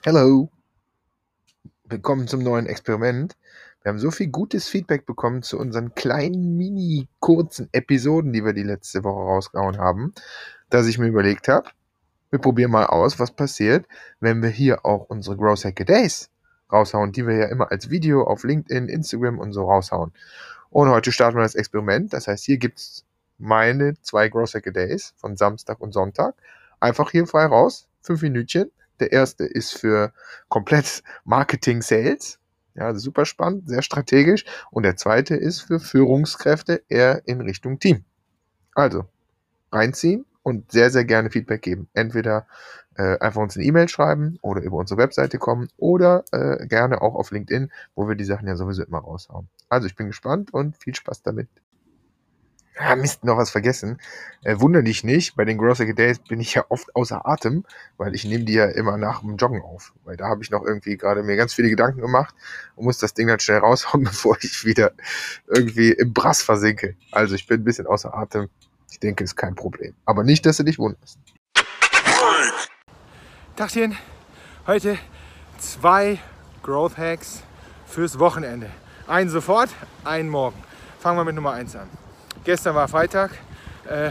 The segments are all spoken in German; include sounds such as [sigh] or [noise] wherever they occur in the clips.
Hello, willkommen zum neuen Experiment. Wir haben so viel gutes Feedback bekommen zu unseren kleinen, mini, kurzen Episoden, die wir die letzte Woche rausgehauen haben, dass ich mir überlegt habe, wir probieren mal aus, was passiert, wenn wir hier auch unsere Growth Hacker Days raushauen, die wir ja immer als Video auf LinkedIn, Instagram und so raushauen. Und heute starten wir das Experiment. Das heißt, hier gibt es meine zwei Growth Hacker Days von Samstag und Sonntag. Einfach hier frei raus, fünf Minütchen der erste ist für komplett Marketing Sales. Ja, super spannend, sehr strategisch. Und der zweite ist für Führungskräfte eher in Richtung Team. Also reinziehen und sehr, sehr gerne Feedback geben. Entweder äh, einfach uns eine E-Mail schreiben oder über unsere Webseite kommen oder äh, gerne auch auf LinkedIn, wo wir die Sachen ja sowieso immer raushauen. Also ich bin gespannt und viel Spaß damit. Ah, Mist, noch was vergessen. Äh, wunder dich nicht, bei den Grocery Days bin ich ja oft außer Atem, weil ich nehme die ja immer nach dem Joggen auf. Weil da habe ich noch irgendwie gerade mir ganz viele Gedanken gemacht und muss das Ding dann schnell raushauen, [laughs] bevor ich wieder irgendwie im Brass versinke. Also ich bin ein bisschen außer Atem. Ich denke, ist kein Problem. Aber nicht, dass du dich wunderst. Tagchen, heute zwei Growth Hacks fürs Wochenende. Einen sofort, einen morgen. Fangen wir mit Nummer 1 an. Gestern war Freitag. Äh,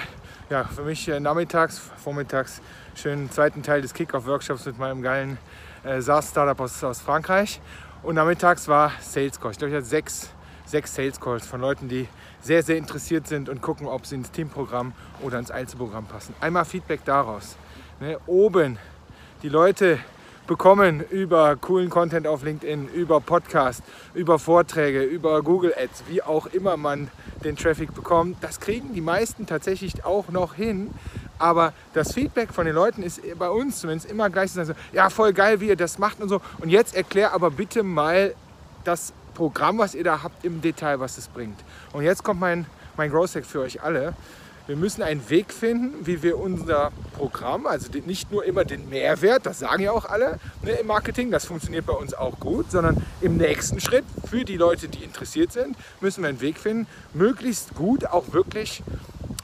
ja, für mich äh, nachmittags, vormittags schönen zweiten Teil des Kick-Off-Workshops mit meinem geilen äh, SaaS-Startup aus, aus Frankreich. Und nachmittags war Sales Call. Ich glaube, ich hatte sechs, sechs Sales Calls von Leuten, die sehr, sehr interessiert sind und gucken, ob sie ins Teamprogramm oder ins Einzelprogramm passen. Einmal Feedback daraus. Ne, oben die Leute bekommen über coolen Content auf LinkedIn, über Podcast, über Vorträge, über Google Ads, wie auch immer man den Traffic bekommt. Das kriegen die meisten tatsächlich auch noch hin. Aber das Feedback von den Leuten ist bei uns zumindest immer gleich so, ja, voll geil, wie ihr das macht und so. Und jetzt erklär aber bitte mal das Programm, was ihr da habt, im Detail, was es bringt. Und jetzt kommt mein, mein Growth Hack für euch alle. Wir müssen einen Weg finden, wie wir unser Programm, also nicht nur immer den Mehrwert, das sagen ja auch alle ne, im Marketing, das funktioniert bei uns auch gut, sondern im nächsten Schritt für die Leute, die interessiert sind, müssen wir einen Weg finden, möglichst gut auch wirklich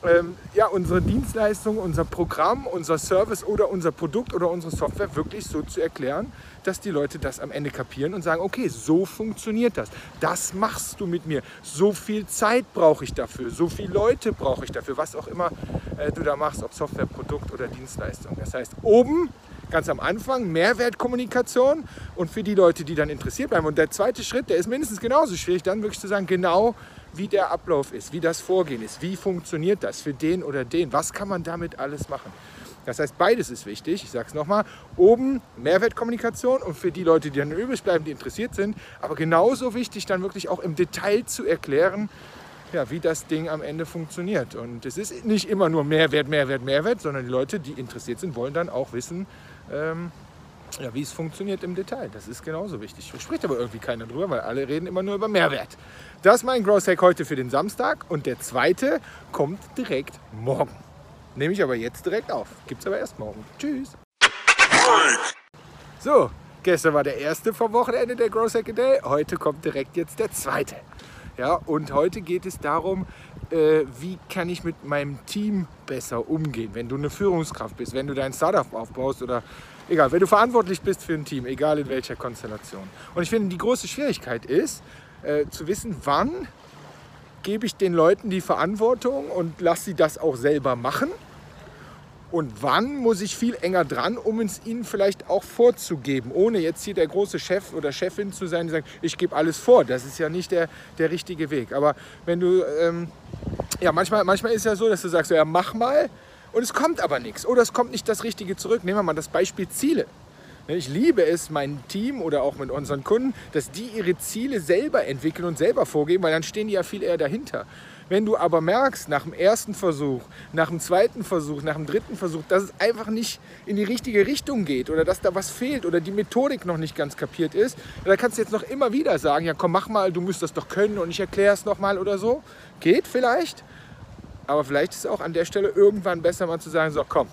ähm, ja, unsere Dienstleistung, unser Programm, unser Service oder unser Produkt oder unsere Software wirklich so zu erklären, dass die Leute das am Ende kapieren und sagen, okay, so funktioniert das. Das machst du mit mir. So viel Zeit brauche ich dafür. So viele Leute brauche ich dafür. Was auch immer äh, du da machst, ob Software, Produkt oder Dienstleistung. Das heißt, oben ganz am Anfang Mehrwertkommunikation und für die Leute, die dann interessiert bleiben. Und der zweite Schritt, der ist mindestens genauso schwierig, dann wirklich zu sagen, genau wie der Ablauf ist, wie das Vorgehen ist, wie funktioniert das für den oder den, was kann man damit alles machen. Das heißt, beides ist wichtig. Ich sage es nochmal. Oben Mehrwertkommunikation und für die Leute, die dann übrig bleiben, die interessiert sind. Aber genauso wichtig, dann wirklich auch im Detail zu erklären, ja, wie das Ding am Ende funktioniert. Und es ist nicht immer nur Mehrwert, Mehrwert, Mehrwert, sondern die Leute, die interessiert sind, wollen dann auch wissen, ähm, ja, wie es funktioniert im Detail. Das ist genauso wichtig. Spricht aber irgendwie keiner drüber, weil alle reden immer nur über Mehrwert. Das ist mein Growth Hack heute für den Samstag und der zweite kommt direkt morgen. Nehme ich aber jetzt direkt auf. Gibt es aber erst morgen. Tschüss. So, gestern war der erste vom Wochenende der Growth Hack Day. Heute kommt direkt jetzt der zweite. Ja, und heute geht es darum, äh, wie kann ich mit meinem Team besser umgehen, wenn du eine Führungskraft bist, wenn du dein Startup aufbaust oder egal, wenn du verantwortlich bist für ein Team, egal in welcher Konstellation. Und ich finde, die große Schwierigkeit ist, äh, zu wissen, wann gebe ich den Leuten die Verantwortung und lasse sie das auch selber machen und wann muss ich viel enger dran, um es ihnen vielleicht auch vorzugeben, ohne jetzt hier der große Chef oder Chefin zu sein, die sagt, ich gebe alles vor. Das ist ja nicht der, der richtige Weg. Aber wenn du, ähm, ja, manchmal, manchmal ist es ja so, dass du sagst, ja, mach mal und es kommt aber nichts oder es kommt nicht das Richtige zurück. Nehmen wir mal das Beispiel Ziele. Ich liebe es, mein Team oder auch mit unseren Kunden, dass die ihre Ziele selber entwickeln und selber vorgeben, weil dann stehen die ja viel eher dahinter. Wenn du aber merkst, nach dem ersten Versuch, nach dem zweiten Versuch, nach dem dritten Versuch, dass es einfach nicht in die richtige Richtung geht oder dass da was fehlt oder die Methodik noch nicht ganz kapiert ist, da kannst du jetzt noch immer wieder sagen, ja komm, mach mal, du musst das doch können und ich erkläre es nochmal oder so. Geht vielleicht, aber vielleicht ist es auch an der Stelle irgendwann besser mal zu sagen, so komm,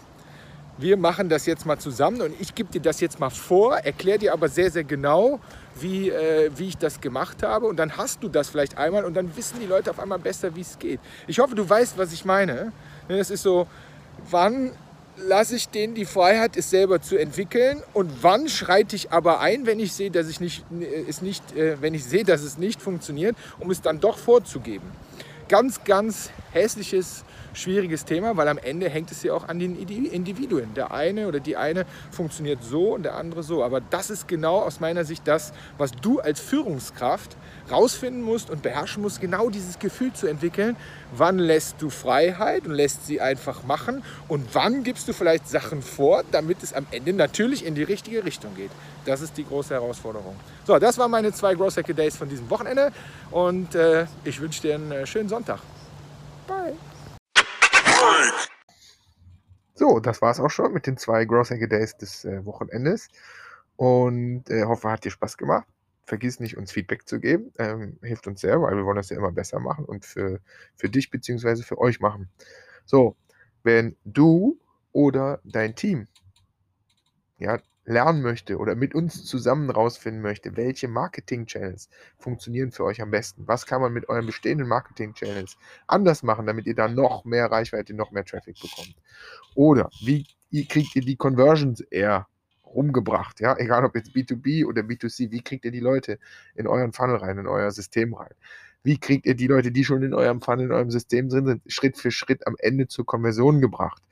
wir machen das jetzt mal zusammen und ich gebe dir das jetzt mal vor, erkläre dir aber sehr, sehr genau, wie, äh, wie ich das gemacht habe. Und dann hast du das vielleicht einmal und dann wissen die Leute auf einmal besser, wie es geht. Ich hoffe, du weißt, was ich meine. Das ist so, wann lasse ich denen die Freiheit, es selber zu entwickeln und wann schreite ich aber ein, wenn ich sehe, dass ich nicht, äh, es nicht, äh, wenn ich sehe, dass es nicht funktioniert, um es dann doch vorzugeben. Ganz, ganz hässliches schwieriges Thema, weil am Ende hängt es ja auch an den Individuen. Der eine oder die eine funktioniert so und der andere so. Aber das ist genau aus meiner Sicht das, was du als Führungskraft rausfinden musst und beherrschen musst, genau dieses Gefühl zu entwickeln. Wann lässt du Freiheit und lässt sie einfach machen und wann gibst du vielleicht Sachen vor, damit es am Ende natürlich in die richtige Richtung geht. Das ist die große Herausforderung. So, das waren meine zwei Growth Hacker Days von diesem Wochenende und äh, ich wünsche dir einen äh, schönen Sonntag. Bye. So, das war es auch schon mit den zwei Grosshacker Days des äh, Wochenendes. Und äh, hoffe, hat dir Spaß gemacht. Vergiss nicht, uns Feedback zu geben. Ähm, hilft uns sehr, weil wir wollen das ja immer besser machen und für, für dich bzw. für euch machen. So, wenn du oder dein Team ja, lernen möchte oder mit uns zusammen rausfinden möchte, welche Marketing-Channels funktionieren für euch am besten. Was kann man mit euren bestehenden Marketing-Channels anders machen, damit ihr da noch mehr Reichweite, noch mehr Traffic bekommt. Oder wie kriegt ihr die Conversions eher rumgebracht, ja, egal ob jetzt B2B oder B2C, wie kriegt ihr die Leute in euren Funnel rein, in euer System rein? Wie kriegt ihr die Leute, die schon in eurem Funnel, in eurem System drin sind, Schritt für Schritt am Ende zur Konversion gebracht?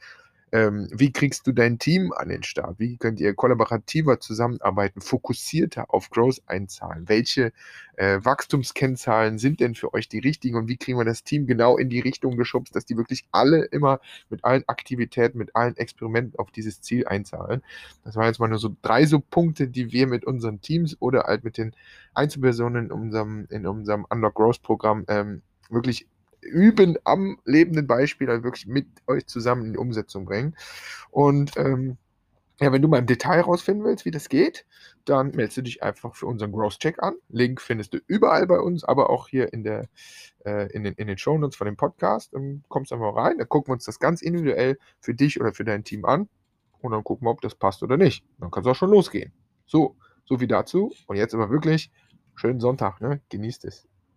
Ähm, wie kriegst du dein Team an den Start? Wie könnt ihr kollaborativer zusammenarbeiten, fokussierter auf Growth einzahlen? Welche äh, Wachstumskennzahlen sind denn für euch die richtigen und wie kriegen wir das Team genau in die Richtung geschubst, dass die wirklich alle immer mit allen Aktivitäten, mit allen Experimenten auf dieses Ziel einzahlen? Das waren jetzt mal nur so drei so Punkte, die wir mit unseren Teams oder halt mit den Einzelpersonen in unserem, in unserem Unlock Growth Programm ähm, wirklich üben am lebenden Beispiel, also wirklich mit euch zusammen in die Umsetzung bringen. Und ähm, ja, wenn du mal im Detail rausfinden willst, wie das geht, dann meldest du dich einfach für unseren Growth Check an. Link findest du überall bei uns, aber auch hier in, der, äh, in den, in den Show Notes von dem Podcast. Dann kommst du einfach rein, dann gucken wir uns das ganz individuell für dich oder für dein Team an und dann gucken wir, ob das passt oder nicht. Dann kann es auch schon losgehen. So, so viel dazu. Und jetzt aber wirklich schönen Sonntag, ne? Genießt es.